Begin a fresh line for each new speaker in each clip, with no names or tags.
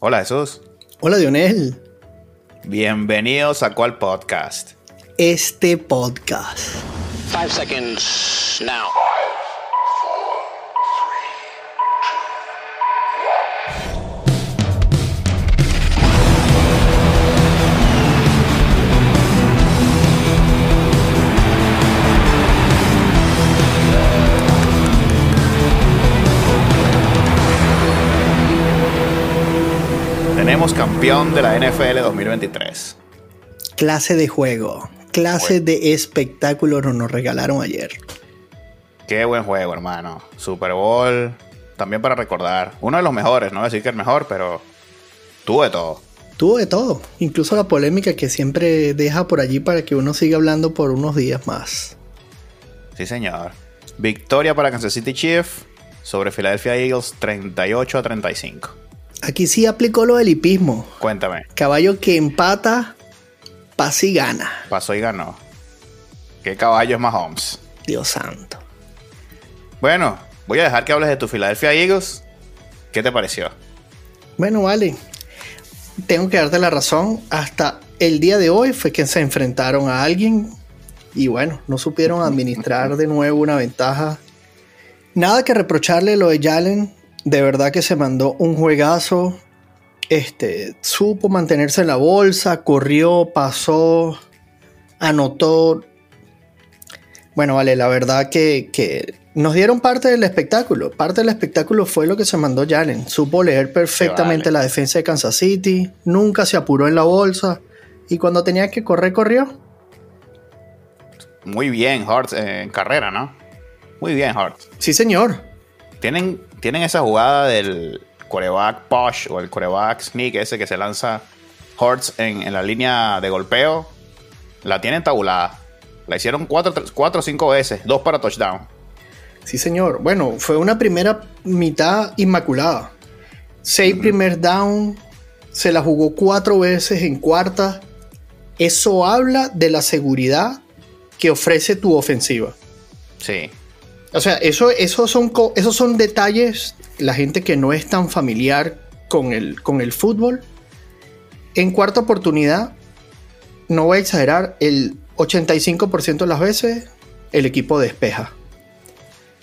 Hola Jesús.
Hola Dionel.
Bienvenidos a cuál podcast.
Este podcast.
Five seconds now.
Campeón de la NFL 2023.
Clase de juego, clase de espectáculo nos regalaron ayer.
Qué buen juego, hermano. Super Bowl, también para recordar. Uno de los mejores, no voy a decir que el mejor, pero tuvo de todo.
Tuvo de todo, incluso la polémica que siempre deja por allí para que uno siga hablando por unos días más.
Sí, señor. Victoria para Kansas City Chiefs sobre Philadelphia Eagles 38 a 35.
Aquí sí aplicó lo del hipismo.
Cuéntame.
Caballo que empata, pasa y gana.
Pasó y ganó. ¿Qué caballo es Mahomes?
Dios santo.
Bueno, voy a dejar que hables de tu Philadelphia Eagles. ¿Qué te pareció?
Bueno, vale. Tengo que darte la razón. Hasta el día de hoy fue que se enfrentaron a alguien y bueno, no supieron administrar de nuevo una ventaja. Nada que reprocharle lo de Jalen. De verdad que se mandó un juegazo. Este, supo mantenerse en la bolsa, corrió, pasó, anotó. Bueno, vale, la verdad que, que nos dieron parte del espectáculo. Parte del espectáculo fue lo que se mandó Jalen. Supo leer perfectamente
vale.
la defensa de Kansas City. Nunca se apuró en la bolsa. Y cuando tenía que correr, corrió.
Muy bien, Hurts eh, en carrera, ¿no? Muy bien, Hurts.
Sí, señor.
Tienen, tienen esa jugada del coreback push o el coreback sneak ese que se lanza Hurts en, en la línea de golpeo. La tienen tabulada. La hicieron cuatro, cuatro o cinco veces, dos para touchdown.
Sí, señor. Bueno, fue una primera mitad inmaculada. Seis primer down, se la jugó cuatro veces en cuarta. Eso habla de la seguridad que ofrece tu ofensiva.
Sí.
O sea, eso, son, esos son detalles, la gente que no es tan familiar con el, con el fútbol. En cuarta oportunidad, no voy a exagerar, el 85% de las veces el equipo despeja.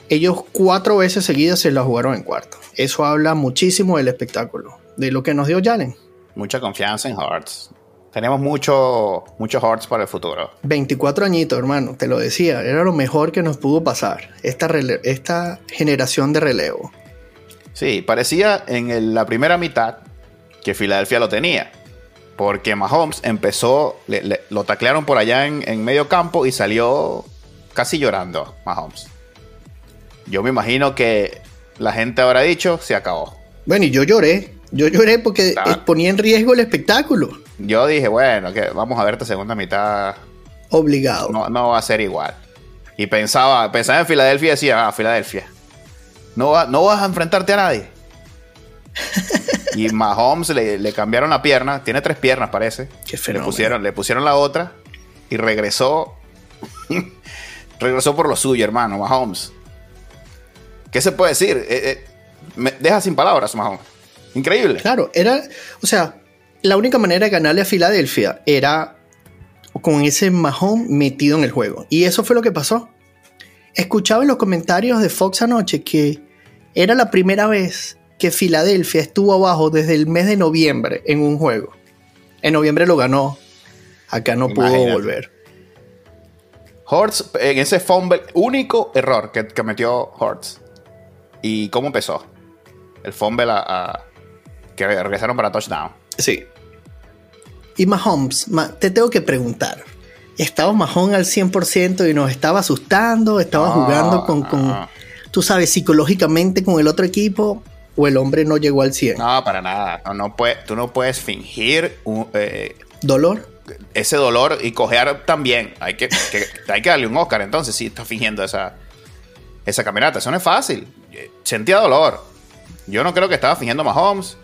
Ellos cuatro veces seguidas se la jugaron en cuarto. Eso habla muchísimo del espectáculo, de lo que nos dio Jalen.
Mucha confianza en Hurts. Tenemos mucho, mucho Hurts para el futuro.
24 añitos, hermano, te lo decía, era lo mejor que nos pudo pasar, esta, generación de relevo.
Sí, parecía en el- la primera mitad que Filadelfia lo tenía. Porque Mahomes empezó, le- le- lo taclearon por allá en, en medio campo y salió casi llorando Mahomes. Yo me imagino que la gente habrá dicho, se acabó.
Bueno, y yo lloré. Yo lloré porque eh, ponía en riesgo el espectáculo.
Yo dije, bueno, que vamos a ver esta segunda mitad,
Obligado.
no, no va a ser igual. Y pensaba, pensaba en Filadelfia y decía, ah, Filadelfia, no, va- no vas a enfrentarte a nadie. y Mahomes le, le cambiaron la pierna, tiene tres piernas parece.
Qué
le pusieron, le pusieron la otra y regresó. regresó por lo suyo, hermano, Mahomes. ¿Qué se puede decir? Eh, eh, me deja sin palabras, Mahomes. Increíble.
Claro, era. O sea, la única manera de ganarle a Filadelfia era con ese Mahomes metido en el juego. Y eso fue lo que pasó. Escuchaba en los comentarios de Fox anoche que era la primera vez que Filadelfia estuvo abajo desde el mes de noviembre en un juego. En noviembre lo ganó. Acá no pudo volver.
Hortz, en ese fumble, único error que, que metió Hortz. ¿Y cómo empezó? El fumble a, a- que regresaron para touchdown.
Sí. Y Mahomes, ma- te tengo que preguntar. ¿Estaba Mahomes al 100% y nos estaba asustando? ¿Estaba
No,
jugando con, con,
no.
tú sabes, psicológicamente con el otro equipo? ¿O el hombre no llegó al 100?
No, para nada. No, no puede- tú no puedes fingir un, eh,
¿Dolor?
ese dolor y cojear también. Hay que, que- hay que darle un Oscar entonces si está fingiendo esa, esa caminata. Eso no es fácil. Sentía dolor. Yo no creo que estaba fingiendo Mahomes.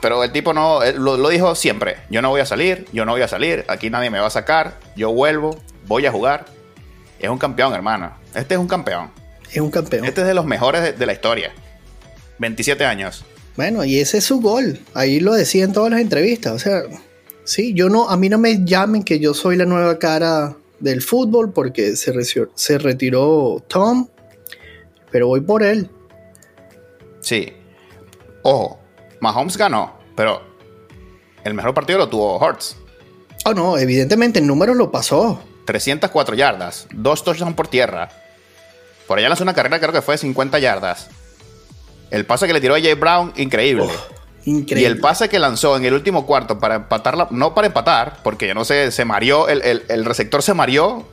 Pero el tipo no, él lo, lo dijo siempre. Yo no voy a salir, yo no voy a salir. Aquí nadie me va a sacar. Yo vuelvo, voy a jugar. Es un campeón, hermano. Este es un campeón.
Es un campeón.
Este es de los mejores de, de la historia. 27 años.
Bueno, y ese es su gol. Ahí lo decía en todas las entrevistas. O sea, sí, yo no, a mí no me llamen que yo soy la nueva cara del fútbol porque se, se retiró Tom, pero voy por él.
Sí. Ojo, Mahomes ganó, pero el mejor partido lo tuvo Hurts.
Oh, no, evidentemente el número lo pasó.
304 yardas, dos touchdowns por tierra. Por allá lanzó una carrera, creo que fue de 50 yardas. El pase que le tiró a Jay Brown, increíble.
Increíble.
Y el pase que lanzó en el último cuarto para empatar, la- no para empatar, porque yo no sé, se mareó, el, el- el receptor se mareó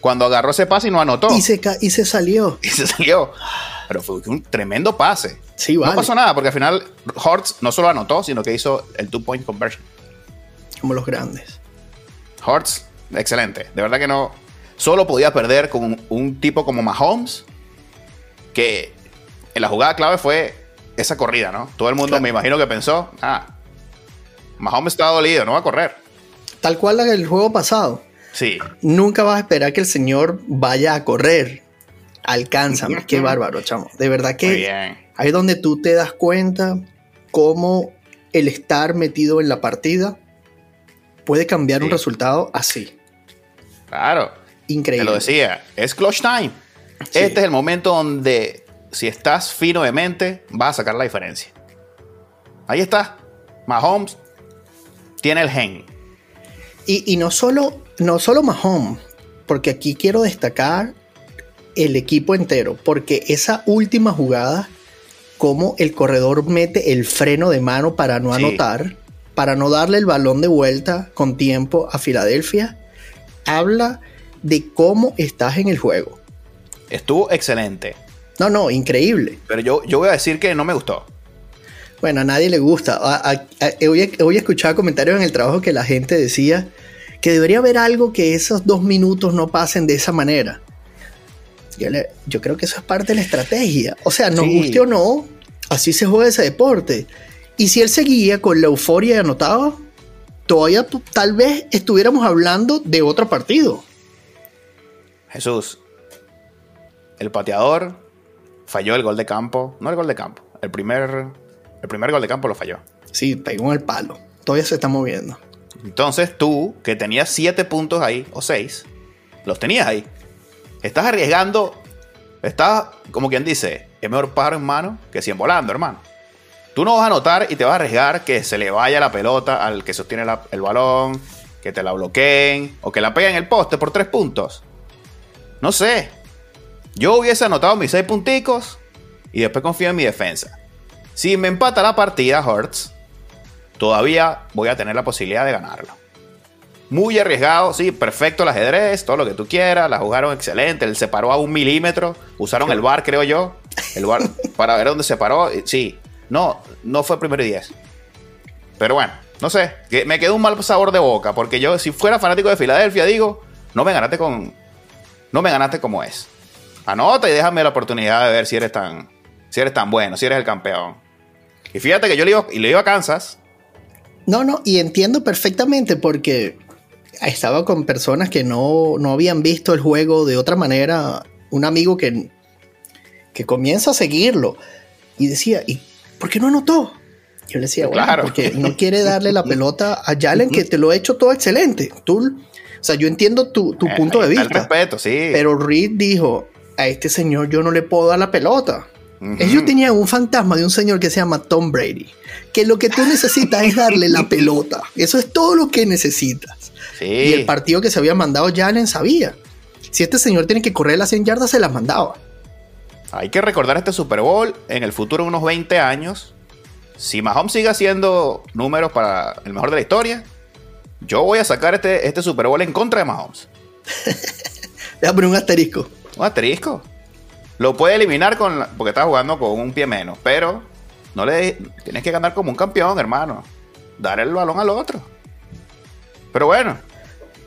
cuando agarró ese pase y no anotó.
Y se, y se salió.
Y se salió. Pero fue un tremendo pase.
Sí, vale.
No pasó nada, porque al final Hortz no solo anotó, sino que hizo el two-point conversion.
Como los grandes.
Hortz, excelente. De verdad que no. Solo podía perder con un, un tipo como Mahomes, que en la jugada clave fue esa corrida, ¿no? Todo el mundo
Claro.
me imagino que pensó, ah, Mahomes está dolido, no va a correr.
Tal cual del juego pasado.
Sí,
Nunca vas a esperar que el señor vaya a correr. Alcánzame. Qué bárbaro, chamo. De verdad que ahí es donde tú te das cuenta cómo el estar metido en la partida puede cambiar un resultado así.
Claro. Te
Increíble.
lo decía, es clutch time.
Sí.
Este es el momento donde, si estás fino de mente, vas a sacar la diferencia. Ahí está. Mahomes tiene el gen.
Y, y no solo, no solo Mahomes, porque aquí quiero destacar el equipo entero, porque esa última jugada, como el corredor mete el freno de mano para no
Sí.
anotar, para no darle el balón de vuelta con tiempo a Filadelfia, habla de cómo estás en el juego.
Estuvo excelente.
No, no, increíble.
Pero yo, yo voy a decir que no me gustó.
Bueno, a nadie le gusta. A- a- a- hoy, hoy escuchaba comentarios en el trabajo que la gente decía que debería haber algo que esos dos minutos no pasen de esa manera. Yo, le- yo creo que eso es parte de la estrategia. O sea, nos
Sí.
guste o no, así se juega ese deporte. Y si él seguía con la euforia y anotaba, todavía tal vez estuviéramos hablando de otro partido.
Jesús, el pateador falló el gol de campo. No el gol de campo. El primer, el primer gol de campo lo falló.
Sí, pegó en el palo. Todavía se está moviendo.
Entonces tú, que tenías 7 puntos ahí, o 6, los tenías ahí. Estás arriesgando. Estás, como quien dice, es mejor pájaro en mano que 100 volando, hermano. Tú no vas a anotar y te vas a arriesgar que se le vaya la pelota al que sostiene el balón, que te la bloqueen o que la peguen en el poste por 3 puntos. No sé. Yo hubiese anotado mis 6 punticos y después confío en mi defensa. Si me empata la partida, Hurts, todavía voy a tener la posibilidad de ganarlo. Muy arriesgado, sí, perfecto el ajedrez, todo lo que tú quieras, la jugaron excelente, él se paró a un milímetro, usaron el bar, creo yo, el bar para ver dónde se paró, sí, no, no fue primero y diez. Pero bueno, no sé, que me quedó un mal sabor de boca, porque yo, si fuera fanático de Filadelfia, digo, no me ganaste con, no me ganaste como es. Anota y déjame la oportunidad de ver si eres tan, si eres tan bueno, si eres el campeón. Y fíjate que yo le iba, y le iba a Kansas,
No, no, y entiendo perfectamente porque estaba con personas que no, no habían visto el juego de otra manera. Un amigo que, que comienza a seguirlo y decía, ¿y por qué no anotó? Yo le decía, bueno,
Claro.
porque no quiere darle la pelota a Jalen, que te lo ha hecho todo excelente. Tú, o sea, yo entiendo tu, tu
Eh,
punto de vista,
respeto, sí.
pero Reed dijo, a este señor yo no le puedo dar la pelota. Ellos tenían un fantasma de un señor que se llama Tom Brady. Que lo que tú necesitas es darle la pelota. Eso es todo lo que necesitas.
Sí.
Y el partido que se había mandado Jalen sabía. Si este señor tiene que correr las 100 yardas, se las mandaba.
Hay que recordar este Super Bowl en el futuro, unos 20 años. Si Mahomes sigue haciendo números para el mejor de la historia, yo voy a sacar este, este Super Bowl en contra de Mahomes.
Déjame un asterisco.
Un asterisco. Lo puede eliminar con la- porque está jugando con un pie menos, pero no le tienes que ganar como un campeón, hermano. Dar el balón al otro. Pero bueno,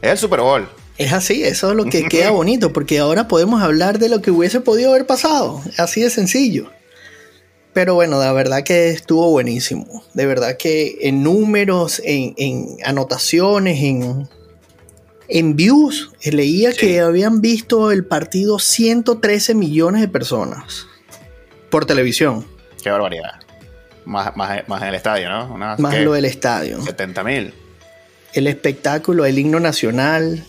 es el Super Bowl.
Es así, eso es lo que queda bonito, porque ahora podemos hablar de lo que hubiese podido haber pasado. Así de sencillo. Pero bueno, la verdad que estuvo buenísimo. De verdad que en números, en, en anotaciones, en, en views, eh, leía
Sí.
que habían visto el partido 113 millones de personas por televisión.
Qué barbaridad. Más, más, más en el estadio, ¿no? Unas,
Más
¿qué?
lo del estadio.
70 mil.
El espectáculo, el himno nacional,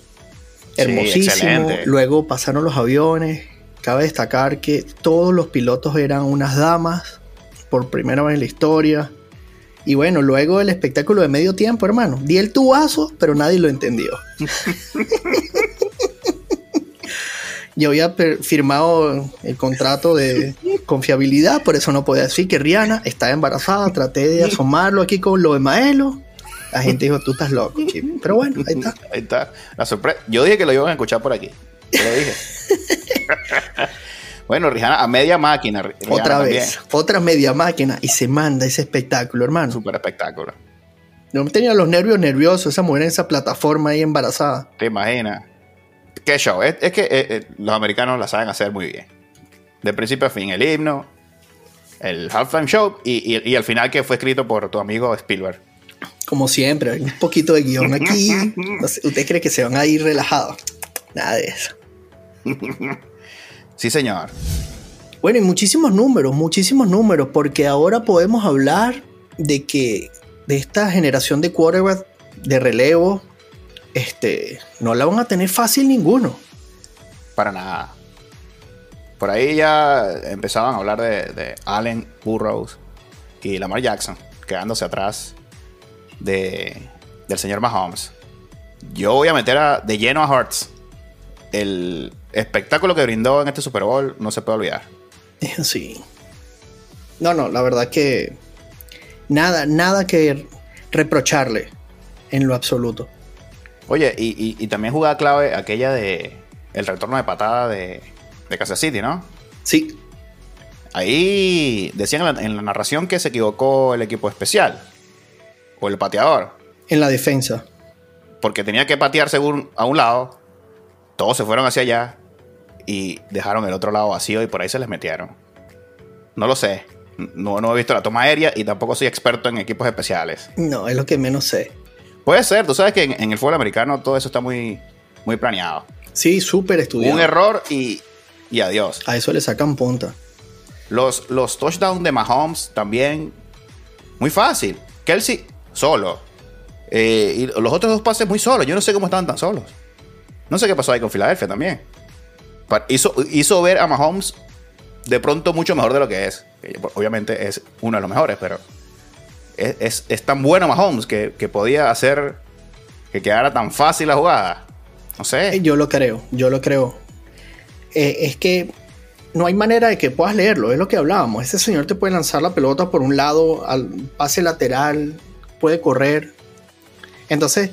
hermosísimo. Luego pasaron los aviones. Cabe destacar que todos los pilotos eran unas damas por primera vez en la historia. Y bueno, luego el espectáculo de medio tiempo, hermano. Di el tubazo, pero nadie lo entendió. Yo había firmado el contrato de confiabilidad, por eso no podía decir que Rihanna estaba embarazada. Traté de asomarlo aquí con lo de Maelo. La gente dijo, tú estás loco, chico". Pero bueno, ahí está.
Ahí está. La sorpresa. Yo dije que lo iban a escuchar por aquí. Yo lo dije. bueno, Rihanna a media máquina. Rihanna
Otra
también.
vez, otra media máquina y se manda ese espectáculo, hermano.
Súper espectáculo.
Yo tenía los nervios nerviosos, esa mujer en esa plataforma ahí embarazada.
¿Te imaginas? Qué show. Es, es que eh, eh, los americanos la saben hacer muy bien. De principio a fin, el himno, el halftime show y, y- y al final que fue escrito por tu amigo Spielberg.
Como siempre, hay un poquito de guion aquí. Sé, ¿Usted cree que se van a ir relajados? Nada de eso.
Sí, señor.
Bueno, y muchísimos números, muchísimos números, porque ahora podemos hablar de que de esta generación de quarterback de relevo, este, no la van a tener fácil ninguno.
Para nada. Por ahí ya empezaban a hablar de, de Allen Burroughs y Lamar Jackson, quedándose atrás de, del señor Mahomes. Yo voy a meter a- de lleno a Hurts. El espectáculo que brindó en este Super Bowl no se puede olvidar.
Sí. No, no, la verdad que nada, nada que reprocharle en lo absoluto.
Oye, y, y- y también jugada clave aquella de el retorno de patada de, de Kansas City, ¿no?
Sí,
Ahí decían en la, en la narración que se equivocó el equipo especial o el pateador.
en la defensa.
porque tenía que patear según a un lado. Todos se fueron hacia allá y dejaron el otro lado vacío y por ahí se les metieron. No lo sé. No, no he visto la toma aérea y tampoco soy experto en equipos especiales.
No, es lo que menos sé.
Puede ser, tú sabes que en, en el fútbol americano todo eso está muy, muy planeado.
Sí, súper estudiado.
Un error y, y adiós.
A eso le sacan punta.
Los, los touchdowns de Mahomes también muy fácil. Kelsey solo. Eh, y los otros dos pases muy solos. Yo no sé cómo estaban tan solos. No sé qué pasó ahí con Filadelfia también. Hizo, hizo ver a Mahomes de pronto mucho mejor de lo que es. Obviamente es uno de los mejores, pero es, es- es tan bueno Mahomes que, que podía hacer que quedara tan fácil la jugada. No
Eh,
sé.
Yo lo creo, yo lo creo. Eh, es que no hay manera de que puedas leerlo, es lo que hablábamos. Ese señor te puede lanzar la pelota por un lado, al pase lateral, puede correr. Entonces,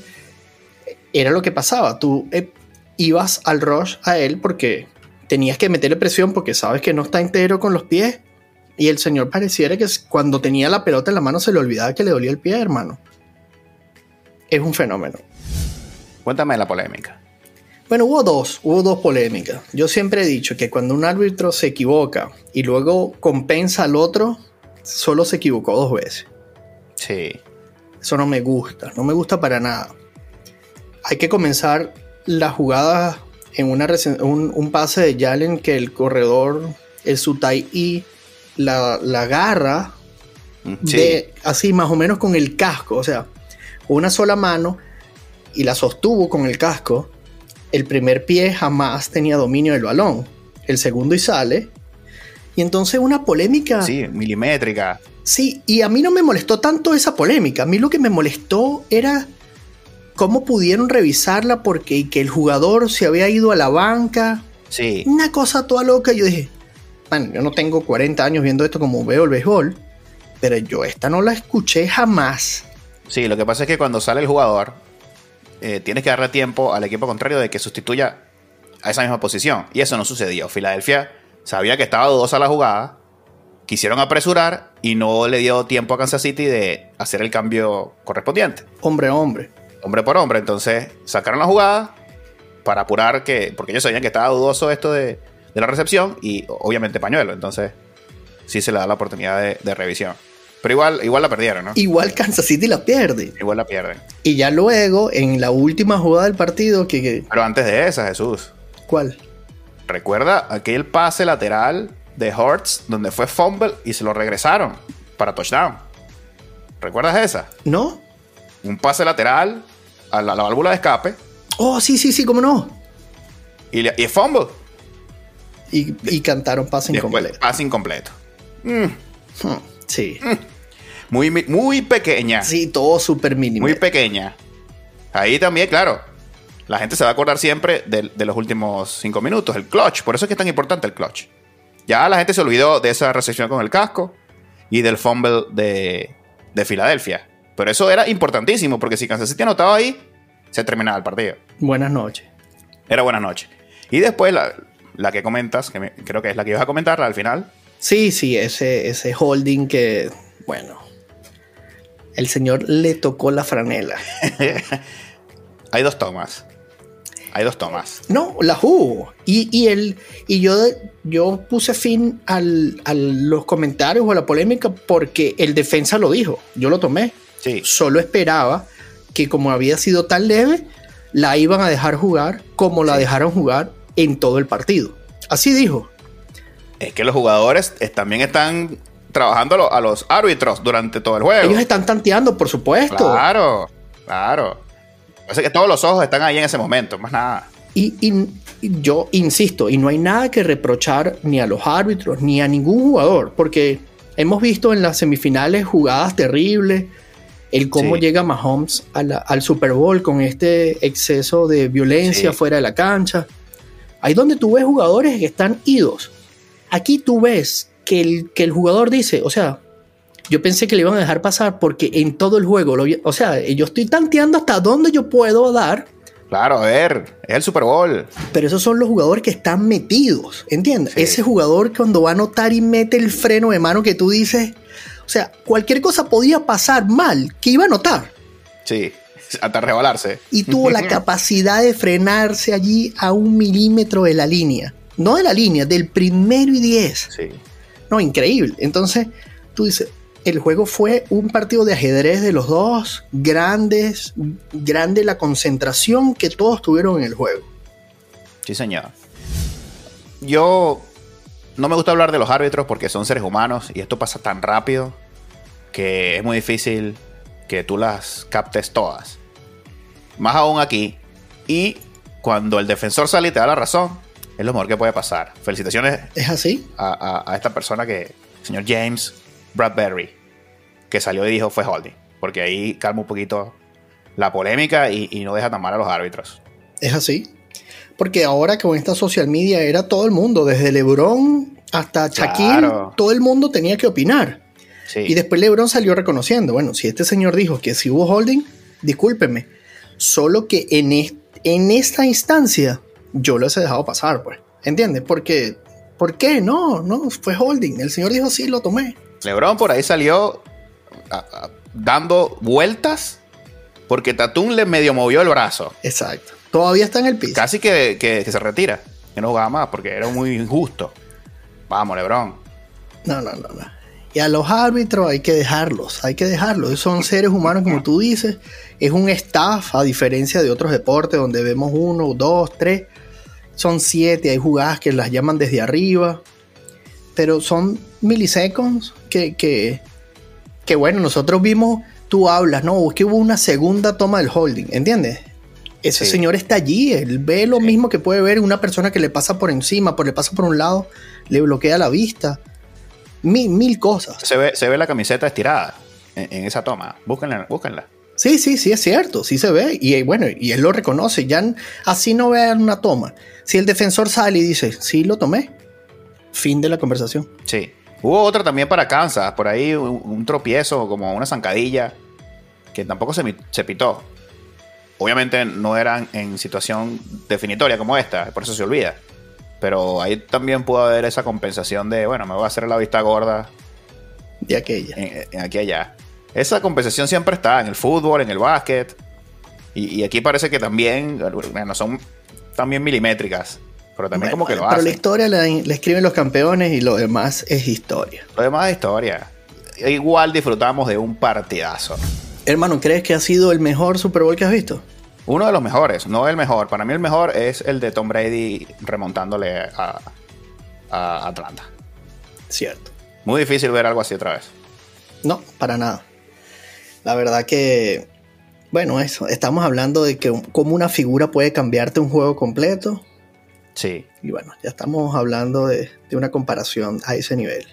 era lo que pasaba. Tú eh, ibas al rush a él porque tenías que meterle presión porque sabes que no está entero con los pies. Y el señor pareciera que cuando tenía la pelota en la mano se le olvidaba que le dolía el pie, hermano. Es un fenómeno.
Cuéntame la polémica.
Bueno, hubo dos, hubo dos polémicas. Yo siempre he dicho que cuando un árbitro se equivoca y luego compensa al otro, solo se equivocó dos veces.
Sí.
Eso no me gusta, no me gusta para nada. Hay que comenzar la jugada en una un, un pase de Yalen que el corredor, el Sutai y la, la agarra
Sí.
de, así más o menos con el casco, o sea, una sola mano y la sostuvo con el casco. El primer pie jamás tenía dominio del balón. El segundo y sale. Y entonces una polémica.
Sí, milimétrica.
Sí, y a mí no me molestó tanto esa polémica. A mí lo que me molestó era cómo pudieron revisarla porque y que el jugador se había ido a la banca.
Sí.
Una cosa toda loca. Yo dije, man, yo no tengo 40 años viendo esto como veo el béisbol, pero yo esta no la escuché jamás.
Sí, lo que pasa es que cuando sale el jugador, eh, tienes que darle tiempo al equipo contrario de que sustituya a esa misma posición. Y eso no sucedió. Filadelfia sabía que estaba dudosa la jugada, quisieron apresurar y no le dio tiempo a Kansas City de hacer el cambio correspondiente.
Hombre a hombre.
Hombre por hombre. Entonces sacaron la jugada para apurar que, porque ellos sabían que estaba dudoso esto de, de la recepción y obviamente pañuelo. Entonces sí se le da la oportunidad de, de revisión. Pero igual, igual la perdieron, ¿no?
Igual Kansas City la pierde.
Igual la pierden.
Y ya luego, en la última jugada del partido, que, que-
Pero antes de esa, Jesús,
¿cuál?
Recuerda aquel pase lateral de Hurts donde fue fumble y se lo regresaron. para touchdown. ¿Recuerdas esa?
¿No?
Un pase lateral a la, la válvula de escape
Oh, sí, sí, sí, cómo no.
y, le- y fumble.
Y, y cantaron pase incompleto.
pase incompleto. Mm,
Hmm, Sí.
muy, mi- muy pequeña.
Sí, todo súper mínimo.
Muy pequeña. Ahí también, claro. La gente se va a acordar siempre de, de los últimos cinco minutos, el clutch. Por eso es que es tan importante el clutch. Ya la gente se olvidó de esa recepción con el casco y del fumble de, de Filadelfia. Pero eso era importantísimo, porque si Kansas City anotaba ahí, se terminaba el partido.
Buenas noches.
Era buena noche. Y después la, la que comentas, que me- creo que es la que ibas a comentar al final.
Sí, sí, ese, ese holding que, bueno, el señor le tocó la franela.
Hay dos tomas. Hay dos tomas.
No, la hubo. Y, y, el, y yo, yo puse fin al- a los comentarios o a la polémica porque el defensa lo dijo. Yo lo tomé.
Sí.
Solo esperaba que como había sido tan leve, la iban a dejar jugar como la dejaron jugar en todo el partido. Así dijo.
Es que los jugadores es- también están trabajando a los árbitros durante todo el juego.
Ellos están tanteando, por supuesto.
Claro, claro. Parece que todos los ojos están ahí en ese momento, más nada.
Y, yo insisto, y no hay nada que reprochar ni a los árbitros ni a ningún jugador, porque hemos visto en las semifinales jugadas terribles, el cómo
Sí.
llega Mahomes a la- al Super Bowl con este exceso de violencia
Sí.
fuera de la cancha. Ahí donde tú ves jugadores que están idos. Aquí tú ves que el, que el jugador dice, o sea, yo pensé que le iban a dejar pasar porque en todo el juego, lo o sea, yo estoy tanteando hasta dónde yo puedo dar
Claro, a ver, es el Super Bowl.
pero esos son los jugadores que están metidos, ¿entiendes?
Sí.
Ese jugador cuando va a anotar y mete el freno de mano que tú dices, o sea, cualquier cosa podía pasar mal, que iba a anotar.
Sí, hasta rebalarse.
Y tuvo la capacidad de frenarse allí a un milímetro de la línea. No de la línea, del primero y diez.
Sí.
No, increíble. Entonces, tú dices, el juego fue un partido de ajedrez de los dos, grandes, grande la concentración que todos tuvieron en el juego.
Sí, señor. Yo no me gusta hablar de los árbitros porque son seres humanos y esto pasa tan rápido que es muy difícil que tú las captes todas. Más aún aquí. Y cuando el defensor sale y te da la razón, es lo mejor que puede pasar. Felicitaciones
¿Es así?
a, a- a esta persona que, señor James Bradbury, que salió y dijo fue holding. Porque ahí calma un poquito la polémica y, y no deja tan mal a los árbitros.
Es así. Porque ahora con esta social media era todo el mundo, desde LeBron hasta Shaquille,
Claro.
todo el mundo tenía que opinar.
Sí.
Y después LeBron salió reconociendo, bueno, si este señor dijo que si hubo holding, discúlpeme. Solo que en, en esta instancia yo lo he dejado pasar, pues. ¿Entiendes? Porque, ¿por qué? No, no, fue holding. El señor dijo sí, lo tomé.
LeBron por ahí salió a- a- dando vueltas porque Tatum le medio movió el brazo.
Exacto. Todavía está en el piso.
Casi que, que- que se retira. Que no jugaba más porque era muy injusto. Vamos, LeBron.
No, no, no, no. Y a los árbitros hay que dejarlos, hay que dejarlos. Son seres humanos, como tú dices. Es un staff, a diferencia de otros deportes donde vemos uno, dos, tres. Son siete, hay jugadas que las llaman desde arriba. Pero son miliseconds que, que, que bueno, nosotros vimos, tú hablas, ¿no? Es que hubo una segunda toma del holding, ¿entiendes? Ese
Sí.
señor está allí, él ve lo mismo que puede ver una persona que le pasa por encima, por le pasa por un lado, le bloquea la vista. Mil, mil cosas.
Se ve, se ve la camiseta estirada en, en esa toma. Búsquenla, búsquenla.
Sí, sí, sí, es cierto, sí se ve. Y eh, bueno, y él lo reconoce. Ya así no vean una toma. Si el defensor sale y dice, sí, lo tomé, fin de la conversación.
Sí. Hubo otra también para Kansas. Por ahí un, un tropiezo, como una zancadilla, que tampoco se, se pitó. Obviamente no eran en situación definitoria como esta, por eso se olvida. Pero ahí también pudo haber esa compensación de, bueno, me voy a hacer la vista gorda
De aquella.
en, en aquí y allá. Esa compensación siempre está en el fútbol, en el básquet. Y, y aquí parece que también, bueno, son también milimétricas. Pero también como que
Bueno,
lo
pero
hacen.
la historia la, la escriben los campeones y lo demás es historia.
Lo demás es historia. Igual disfrutamos de un partidazo.
Hermano, ¿crees que ha sido el mejor Super Bowl que has visto?
Uno de los mejores, no el mejor. Para mí el mejor es el de Tom Brady remontándole a, a Atlanta.
Cierto.
Muy difícil ver algo así otra vez.
No, para nada. La verdad que, bueno, eso, estamos hablando de que cómo una figura puede cambiarte un juego completo.
Sí.
Y bueno, ya estamos hablando de, de una comparación a ese nivel.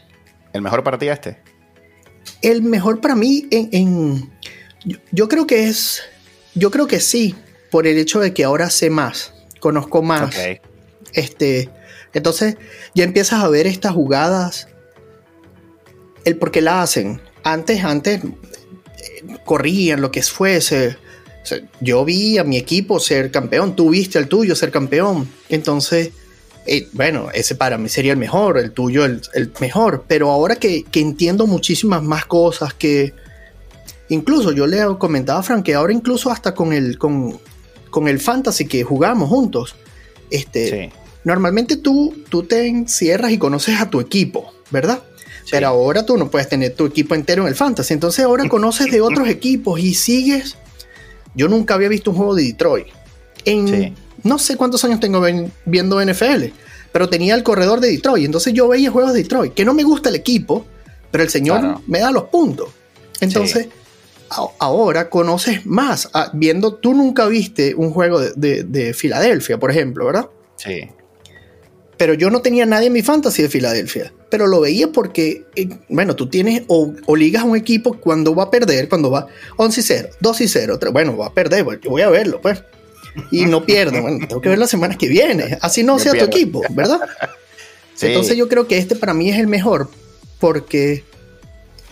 ¿El mejor para ti este?
El mejor para mí en, en yo, yo creo que es, yo creo que sí, por el hecho de que ahora sé más, conozco más.
Ok.
Este, entonces ya empiezas a ver estas jugadas, el por qué la hacen. Antes, antes eh, corrían lo que fuese. Sea, yo vi a mi equipo ser campeón, tú viste al tuyo ser campeón. Entonces, eh, bueno, ese para mí sería el mejor, el tuyo el, el mejor. Pero ahora que, que entiendo muchísimas más cosas, que incluso yo le comentaba a Frank que ahora incluso hasta con el, con, con el fantasy que jugamos juntos, este,
Sí.
normalmente tú, tú te encierras y conoces a tu equipo, ¿verdad?
Sí.
Pero ahora tú no puedes tener tu equipo entero en el fantasy. Entonces ahora conoces de otros equipos y sigues. Yo nunca había visto un juego de Detroit. En
Sí.
no sé cuántos años tengo viendo NFL, pero tenía el corredor de Detroit. Entonces yo veía juegos de Detroit, que no me gusta el equipo, pero el señor
Claro.
me da los puntos. Entonces, a- ahora conoces más. Ah, viendo, tú nunca viste un juego de, de- de Filadelfia, por ejemplo, ¿verdad?
Sí.
Pero yo no tenía nadie en mi fantasy de Filadelfia. Pero lo veía porque, eh, bueno, tú tienes o, o ligas a un equipo cuando va a perder, cuando va 11 y 0, 2 y 0, tres- bueno, va a perder, pues, yo voy a verlo, pues. Y no pierdo, bueno, tengo que ver las semanas que viene. Así no sea tu equipo, ¿verdad?
Sí.
Entonces yo creo que este para mí es el mejor porque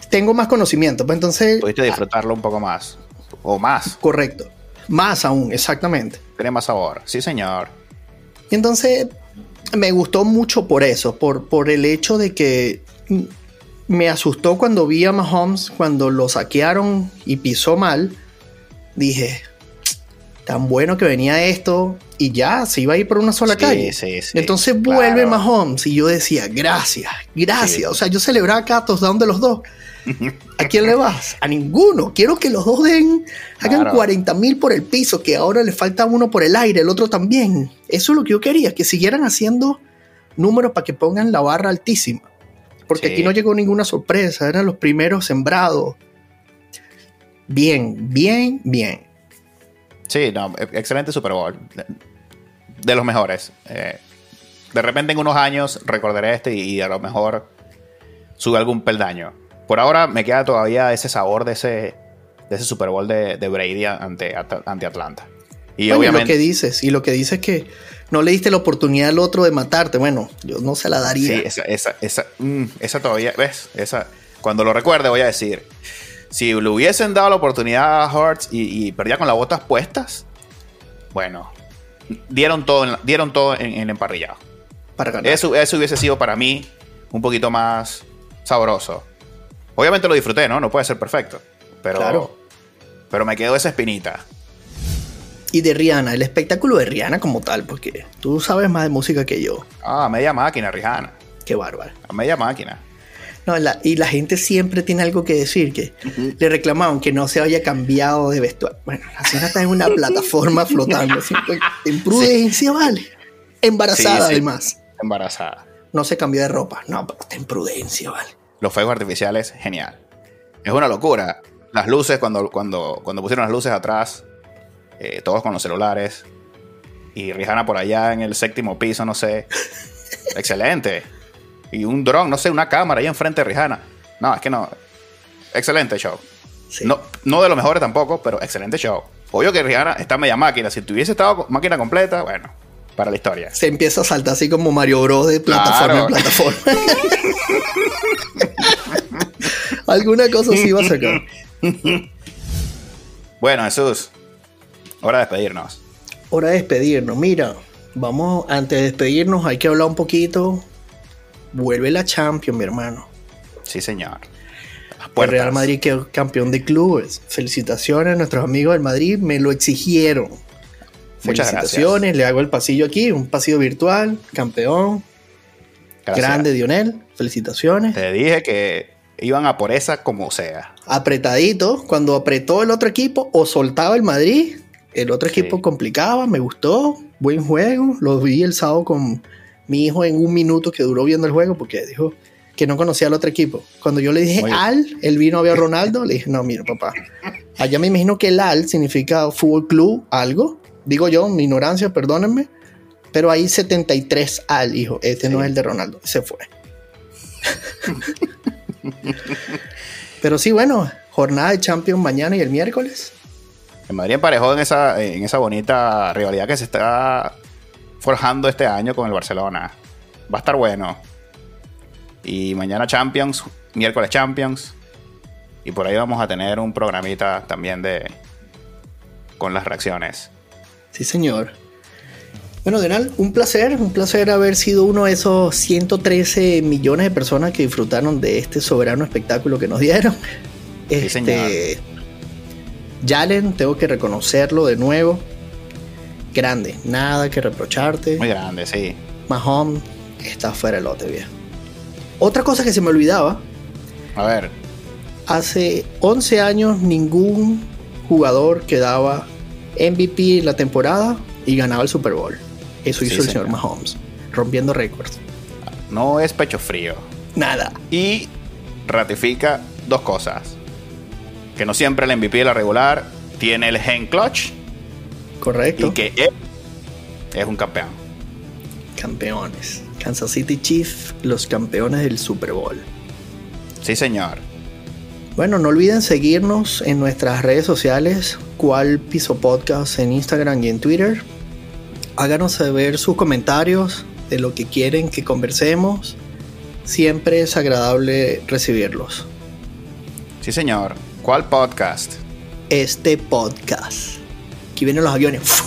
tengo más conocimiento. Pues entonces,
Pudiste disfrutarlo un poco más. O más.
correcto. Más aún, exactamente.
Tiene más sabor. Sí, señor.
Y entonces me gustó mucho por eso, por, por el hecho de que me asustó cuando vi a Mahomes, cuando lo saquearon y pisó mal. Dije, tan bueno que venía esto y ya se iba a ir por una sola
Sí,
calle.
sí, sí,
Entonces vuelve
claro.
Mahomes y yo decía, gracias, gracias. O sea, yo celebraba cada touchdown de los dos. ¿A quién le vas? A ninguno. Quiero que los dos den, hagan
Claro.
40 mil por el piso, que ahora le falta uno por el aire, el otro también. Eso es lo que yo quería, que siguieran haciendo números para que pongan la barra altísima. Porque
Sí.
aquí no llegó ninguna sorpresa, eran los primeros sembrados. Bien, bien, bien.
Sí, no, e- excelente Super Bowl. De, de los mejores. Eh, de repente en unos años recordaré este y, y a lo mejor sube algún peldaño. Por ahora me queda todavía ese sabor de ese, de ese Super Bowl de, de Brady ante, ante Atlanta. Y
Bueno, y lo
obviamente...
que dices, y lo que dices es que no le diste la oportunidad al otro de matarte. Bueno, yo no se la daría.
Sí, esa, esa, esa, mm, esa todavía, ¿ves? Esa, cuando lo recuerde voy a decir, si le hubiesen dado la oportunidad a Hurts y, y perdía con las botas puestas, bueno, dieron todo en, la- dieron todo en, emparrillado.
para ganar.
Eso, eso hubiese sido para mí un poquito más sabroso. Obviamente lo disfruté, ¿no? No puede ser perfecto, pero,
Claro.
pero me quedó esa espinita.
Y de Rihanna, el espectáculo de Rihanna como tal, porque tú sabes más de música que yo.
Ah, media máquina, Rihanna.
Qué bárbaro.
A media máquina.
No, la- y la gente siempre tiene algo que decir, que le reclamaron que no se haya cambiado de vestuario. Bueno, la señora está en una plataforma flotando. así, en prudencia, vale. Embarazada,
Sí, sí.
además.
Embarazada.
No se cambió de ropa. No, pero está en prudencia, vale.
Los fuegos artificiales, genial. Es una locura. Las luces, cuando, cuando, cuando pusieron las luces atrás, eh, todos con los celulares, y Rihanna por allá en el séptimo piso, no sé. Excelente. Y un dron, no sé, una cámara ahí enfrente de Rihanna. No, es que no. Excelente show.
Sí.
No, no de los mejores tampoco, pero excelente show. Obvio que Rihanna está media máquina. Si tuviese estado máquina completa, bueno, para la historia.
Se empieza a saltar así como Mario Bros de plataforma
Claro.
en plataforma. Alguna cosa sí va a sacar.
Bueno, Jesús, hora de despedirnos.
Hora de despedirnos. Mira, vamos, antes de despedirnos, hay que hablar un poquito. Vuelve la Champions, mi hermano.
Sí, señor.
El. Real Madrid quedó campeón de clubes. Felicitaciones a nuestros amigos del Madrid, me lo exigieron.
Muchas
Felicitaciones, le hago el pasillo aquí, un pasillo virtual, campeón,
Gracias.
grande Dionel, felicitaciones.
Te dije que iban a por esa como sea.
Apretadito, cuando apretó el otro equipo o soltaba el Madrid, el otro
Sí.
equipo complicaba, me gustó, buen juego, lo vi el sábado con mi hijo en un minuto que duró viendo el juego porque dijo que no conocía al otro equipo. Cuando yo le dije
Oye.
al, él vino a ver a Ronaldo, le dije, no, mira, papá. Allá me imagino que el al significa fútbol club, algo. Digo yo, mi ignorancia, perdónenme. Pero hay 73 al, hijo. Este no es el de Ronaldo. Se fue. pero sí, bueno, jornada de Champions mañana y el miércoles.
El Madrid emparejó en esa, en esa bonita rivalidad que se está forjando este año con el Barcelona. Va a estar bueno. Y mañana Champions, miércoles Champions. Y por ahí vamos a tener un programita también de con las reacciones.
Sí, señor. Bueno, Denal, un placer, un placer haber sido uno de esos 113 millones de personas que disfrutaron de este soberano espectáculo que nos dieron.
Sí, señor.
Este, Jalen, tengo que reconocerlo de nuevo. Grande, nada que reprocharte.
Muy grande, sí.
Mahomes está fuera del lote, viejo. Otra cosa que se me olvidaba,
A ver,
hace 11 años ningún jugador quedaba MVP la temporada y ganaba el Super Bowl. Eso
Sí,
hizo el señor
señor.
Mahomes, rompiendo récords.
no es pecho frío.
Nada.
Y ratifica dos cosas. Que no siempre el MVP de la regular tiene el gen clutch
Correcto.
y que él es un campeón.
Campeones. Kansas City Chiefs, los campeones del Super Bowl.
Sí, señor.
Bueno, no olviden seguirnos en nuestras redes sociales, cual Piso Podcast en Instagram y en Twitter. Háganos saber sus comentarios de lo que quieren que conversemos. Siempre es agradable recibirlos.
Sí, señor. ¿Cuál podcast?
Este podcast. Aquí vienen los aviones.